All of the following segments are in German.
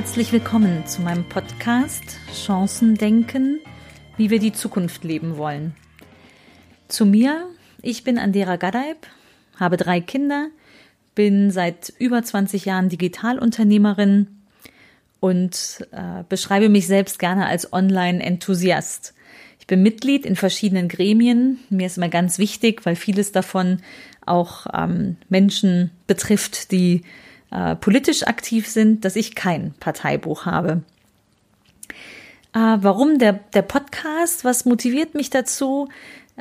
Herzlich willkommen zu meinem Podcast Chancen denken, wie wir die Zukunft leben wollen. Zu mir, ich bin Andera Gadeib, habe drei Kinder, bin seit über 20 Jahren Digitalunternehmerin und äh, beschreibe mich selbst gerne als Online-Enthusiast. Ich bin Mitglied in verschiedenen Gremien. Mir ist immer ganz wichtig, weil vieles davon auch ähm, Menschen betrifft, die äh, politisch aktiv sind, dass ich kein Parteibuch habe. Äh, warum der, der Podcast? Was motiviert mich dazu?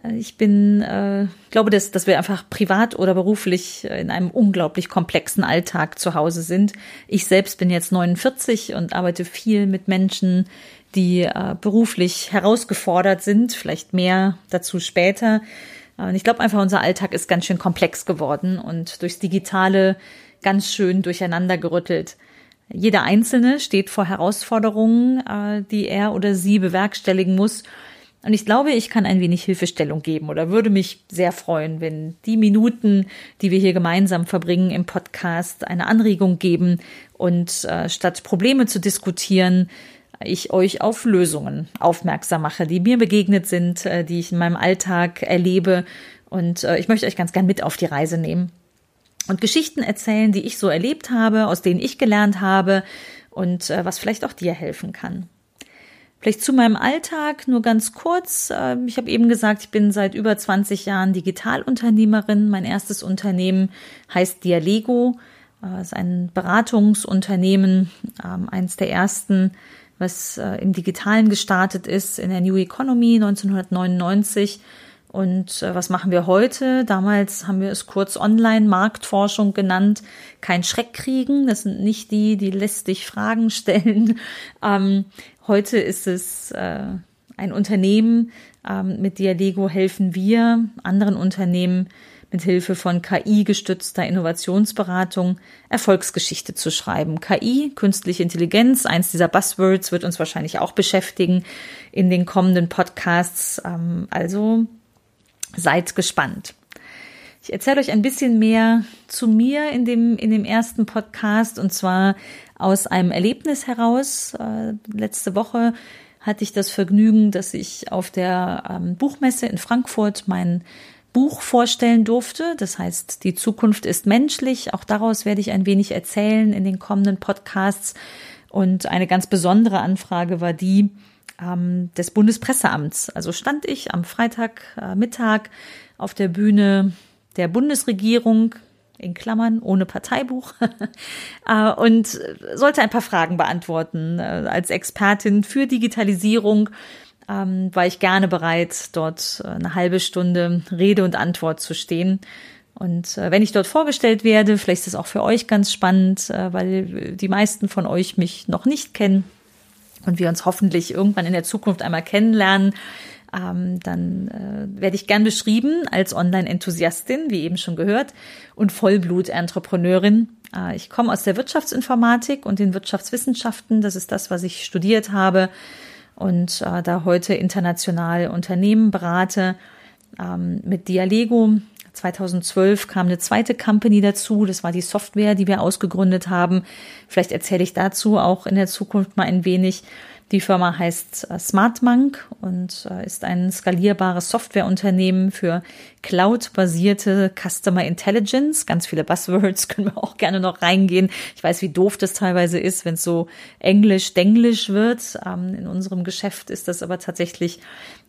Äh, ich bin, äh, glaube, dass, dass wir einfach privat oder beruflich in einem unglaublich komplexen Alltag zu Hause sind. Ich selbst bin jetzt 49 und arbeite viel mit Menschen, die äh, beruflich herausgefordert sind, vielleicht mehr dazu später. Und ich glaube einfach, unser Alltag ist ganz schön komplex geworden und durchs Digitale ganz schön durcheinander gerüttelt. Jeder Einzelne steht vor Herausforderungen, äh, die er oder sie bewerkstelligen muss. Und ich glaube, ich kann ein wenig Hilfestellung geben oder würde mich sehr freuen, wenn die Minuten, die wir hier gemeinsam verbringen im Podcast, eine Anregung geben und äh, statt Probleme zu diskutieren, ich euch auf Lösungen aufmerksam mache, die mir begegnet sind, äh, die ich in meinem Alltag erlebe. Und ich möchte euch ganz gern mit auf die Reise nehmen und Geschichten erzählen, die ich so erlebt habe, aus denen ich gelernt habe und äh, was vielleicht auch dir helfen kann. Vielleicht zu meinem Alltag nur ganz kurz. Äh, ich habe eben gesagt, ich bin seit über 20 Jahren Digitalunternehmerin. Mein erstes Unternehmen heißt Dialego. Äh, ist ein Beratungsunternehmen, äh, eins der ersten, was äh, im Digitalen gestartet ist, in der New Economy 1999 und äh, was machen wir heute? Damals haben wir es kurz Online-Marktforschung genannt. Kein Schreck kriegen. Das sind nicht die, die lästig Fragen stellen. Ähm, heute ist es äh, ein Unternehmen. Ähm, mit Dialego helfen wir anderen Unternehmen mit Hilfe von KI-gestützter Innovationsberatung Erfolgsgeschichte zu schreiben. KI, künstliche Intelligenz, eins dieser Buzzwords wird uns wahrscheinlich auch beschäftigen in den kommenden Podcasts. Ähm, also Seid gespannt. Ich erzähle euch ein bisschen mehr zu mir in dem, in dem ersten Podcast und zwar aus einem Erlebnis heraus. Äh, letzte Woche hatte ich das Vergnügen, dass ich auf der ähm, Buchmesse in Frankfurt mein Buch vorstellen durfte. Das heißt, die Zukunft ist menschlich. Auch daraus werde ich ein wenig erzählen in den kommenden Podcasts. Und eine ganz besondere Anfrage war die, ähm, des Bundespresseamts. Also stand ich am Freitagmittag äh, auf der Bühne der Bundesregierung in Klammern ohne Parteibuch äh, und sollte ein paar Fragen beantworten. Äh, als Expertin für Digitalisierung ähm, war ich gerne bereit, dort eine halbe Stunde Rede und Antwort zu stehen. Und wenn ich dort vorgestellt werde, vielleicht ist es auch für euch ganz spannend, weil die meisten von euch mich noch nicht kennen, und wir uns hoffentlich irgendwann in der Zukunft einmal kennenlernen, ähm, dann äh, werde ich gern beschrieben als Online-Enthusiastin, wie eben schon gehört, und Vollblut-Entrepreneurin. Äh, ich komme aus der Wirtschaftsinformatik und den Wirtschaftswissenschaften. Das ist das, was ich studiert habe und äh, da heute international Unternehmen berate. Ähm, mit Dialego 2012 kam eine zweite Company dazu. Das war die Software, die wir ausgegründet haben. Vielleicht erzähle ich dazu auch in der Zukunft mal ein wenig. Die Firma heißt äh, SmartMonk und äh, ist ein skalierbares Softwareunternehmen für Cloud-basierte Customer Intelligence. Ganz viele Buzzwords können wir auch gerne noch reingehen. Ich weiß, wie doof das teilweise ist, wenn es so englisch-denglisch wird. Ähm, in unserem Geschäft ist das aber tatsächlich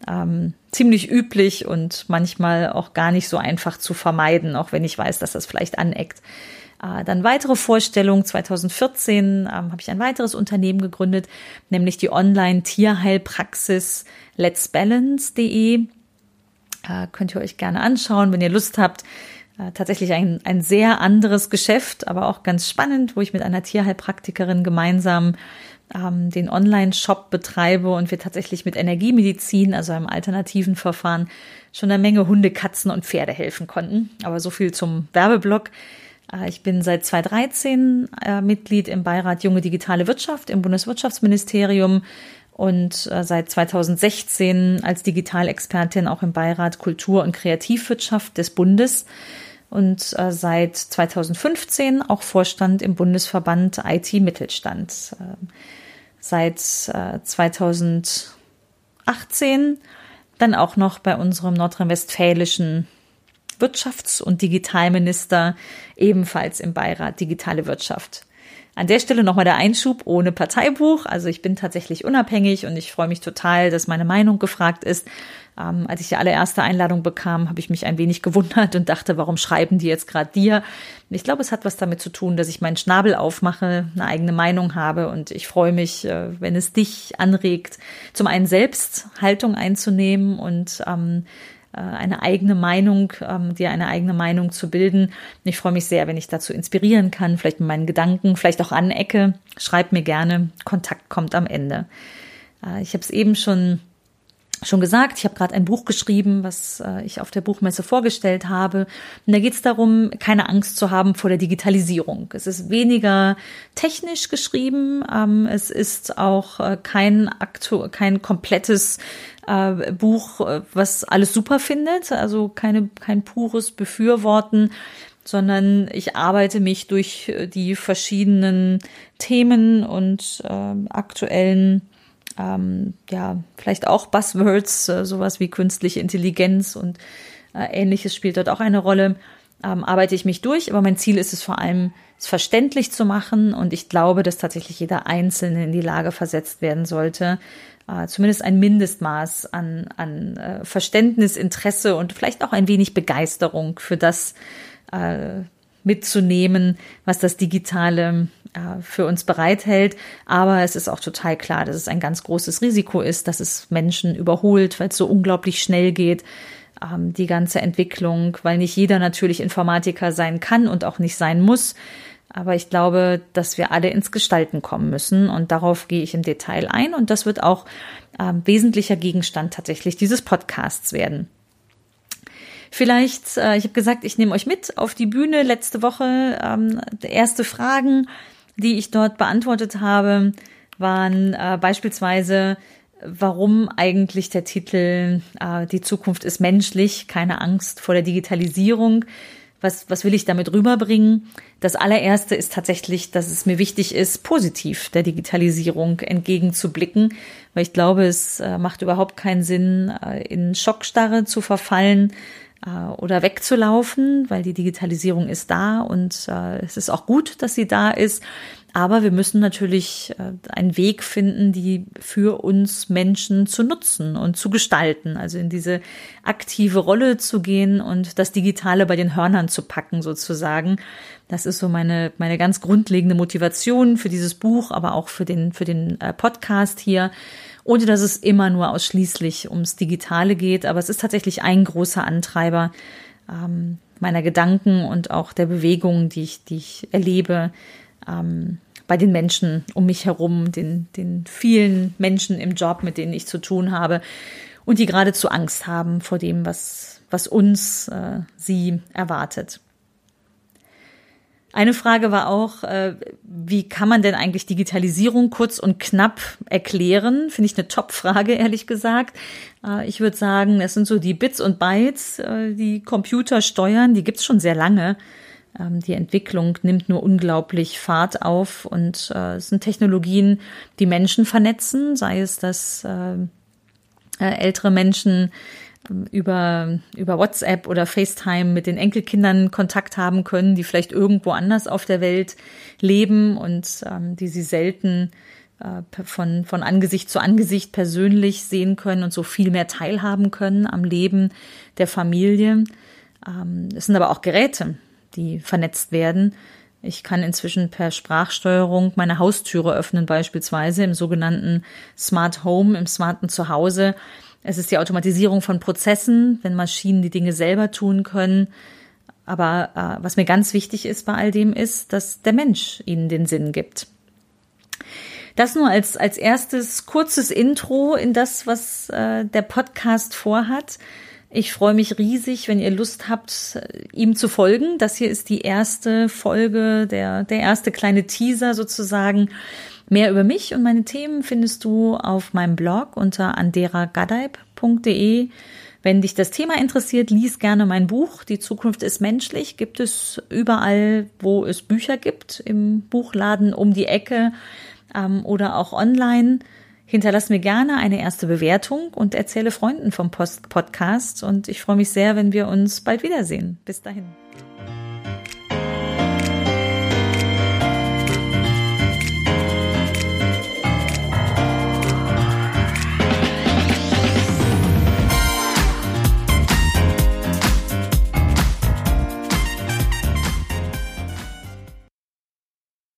ähm, ziemlich üblich und manchmal auch gar nicht so einfach zu vermeiden, auch wenn ich weiß, dass das vielleicht aneckt. Äh, dann weitere Vorstellungen. 2014 ähm, habe ich ein weiteres Unternehmen gegründet, nämlich die Online-Tierheilpraxis letsbalance.de. Äh, könnt ihr euch gerne anschauen, wenn ihr Lust habt. Äh, tatsächlich ein, ein sehr anderes Geschäft, aber auch ganz spannend, wo ich mit einer Tierheilpraktikerin gemeinsam ähm, den Online-Shop betreibe und wir tatsächlich mit Energiemedizin, also einem alternativen Verfahren, schon eine Menge Hunde, Katzen und Pferde helfen konnten. Aber so viel zum Werbeblock. Äh, ich bin seit 2013 äh, Mitglied im Beirat Junge Digitale Wirtschaft im Bundeswirtschaftsministerium und äh, seit 2016 als Digitalexpertin auch im Beirat Kultur und Kreativwirtschaft des Bundes. und seit 2015 auch Vorstand im Bundesverband IT Mittelstand. Äh, seit äh, 2018 dann auch noch bei unserem nordrhein-westfälischen Wirtschafts- und Digitalminister ebenfalls im Beirat Digitale Wirtschaft. An der Stelle nochmal der Einschub ohne Parteibuch. Also ich bin tatsächlich unabhängig und ich freue mich total, dass meine Meinung gefragt ist. Ähm, als ich die allererste Einladung bekam, habe ich mich ein wenig gewundert und dachte, warum schreiben die jetzt gerade dir? Ich glaube, es hat was damit zu tun, dass ich meinen Schnabel aufmache, eine eigene Meinung habe und ich freue mich, äh, wenn es dich anregt, zum einen selbst Haltung einzunehmen und ähm, äh, eine eigene Meinung, ähm, dir eine eigene Meinung zu bilden. Ich freue mich sehr, wenn ich dazu inspirieren kann, vielleicht mit meinen Gedanken, vielleicht auch anecke. Schreib mir gerne. Kontakt kommt am Ende. Äh, ich habe es eben schon schon gesagt, ich habe gerade ein Buch geschrieben, was äh, ich auf der Buchmesse vorgestellt habe. Und da geht es darum, keine Angst zu haben vor der Digitalisierung. Es ist weniger technisch geschrieben, ähm, es ist auch äh, kein, aktu kein komplettes äh, Buch, äh, was alles super findet, also keine, kein pures Befürworten, sondern ich arbeite mich durch äh, die verschiedenen Themen und äh, aktuellen ähm, ja, vielleicht auch Buzzwords, äh, sowas wie künstliche Intelligenz und äh, ähnliches spielt dort auch eine Rolle. Ähm, arbeite ich mich durch, aber mein Ziel ist es vor allem, es verständlich zu machen und ich glaube, dass tatsächlich jeder Einzelne in die Lage versetzt werden sollte, äh, zumindest ein Mindestmaß an, an äh, Verständnis, Interesse und vielleicht auch ein wenig Begeisterung für das äh, mitzunehmen, was das Digitale für uns bereithält. Aber es ist auch total klar, dass es ein ganz großes Risiko ist, dass es Menschen überholt, weil es so unglaublich schnell geht, ähm, die ganze Entwicklung, weil nicht jeder natürlich Informatiker sein kann und auch nicht sein muss. Aber ich glaube, dass wir alle ins Gestalten kommen müssen und darauf gehe ich im Detail ein und das wird auch ähm, wesentlicher Gegenstand tatsächlich dieses Podcasts werden. Vielleicht, äh, ich habe gesagt, ich nehme euch mit auf die Bühne letzte Woche. Ähm, erste Fragen die ich dort beantwortet habe, waren äh, beispielsweise, warum eigentlich der Titel äh, Die Zukunft ist menschlich, keine Angst vor der Digitalisierung. Was, was will ich damit rüberbringen? Das allererste ist tatsächlich, dass es mir wichtig ist, positiv der Digitalisierung entgegenzublicken, weil ich glaube, es äh, macht überhaupt keinen Sinn, äh, in Schockstarre zu verfallen, oder wegzulaufen, weil die Digitalisierung ist da und äh, es ist auch gut, dass sie da ist. Aber wir müssen natürlich äh, einen Weg finden, die für uns Menschen zu nutzen und zu gestalten. Also in diese aktive Rolle zu gehen und das Digitale bei den Hörnern zu packen sozusagen. Das ist so meine, meine ganz grundlegende Motivation für dieses Buch, aber auch für den, für den äh, Podcast hier ohne dass es immer nur ausschließlich ums Digitale geht. Aber es ist tatsächlich ein großer Antreiber ähm, meiner Gedanken und auch der Bewegungen, die ich, die ich erlebe ähm, bei den Menschen um mich herum, den, den vielen Menschen im Job, mit denen ich zu tun habe und die geradezu Angst haben vor dem, was, was uns äh, sie erwartet. Eine Frage war auch, äh, wie kann man denn eigentlich Digitalisierung kurz und knapp erklären? Finde ich eine Top-Frage, ehrlich gesagt. Äh, ich würde sagen, es sind so die Bits und Bytes, äh, die Computer steuern, die gibt's schon sehr lange. Ähm, die Entwicklung nimmt nur unglaublich Fahrt auf und es sind Technologien, die Menschen vernetzen, sei es, dass ältere Menschen über, über WhatsApp oder FaceTime mit den Enkelkindern Kontakt haben können, die vielleicht irgendwo anders auf der Welt leben und ähm, die sie selten äh, von, von Angesicht zu Angesicht persönlich sehen können und so viel mehr teilhaben können am Leben der Familie. Ähm, es sind aber auch Geräte, die vernetzt werden. Ich kann inzwischen per Sprachsteuerung meine Haustüre öffnen, beispielsweise im sogenannten Smart Home, im smarten Zuhause. Es ist die Automatisierung von Prozessen, wenn Maschinen die Dinge selber tun können. Aber äh, was mir ganz wichtig ist bei all dem ist, dass der Mensch ihnen den Sinn gibt. Das nur als, als erstes kurzes Intro in das, was äh, der Podcast vorhat. Ich freue mich riesig, wenn ihr Lust habt, ihm zu folgen. Das hier ist die erste Folge, der, der erste kleine Teaser sozusagen Mehr über mich und meine Themen findest du auf meinem Blog unter anderagadeib.de. Wenn dich das Thema interessiert, lies gerne mein Buch. Die Zukunft ist menschlich. Gibt es überall, wo es Bücher gibt, im Buchladen um die Ecke ähm, oder auch online. Hinterlass mir gerne eine erste Bewertung und erzähle Freunden vom Post Podcast. Und ich freue mich sehr, wenn wir uns bald wiedersehen. Bis dahin.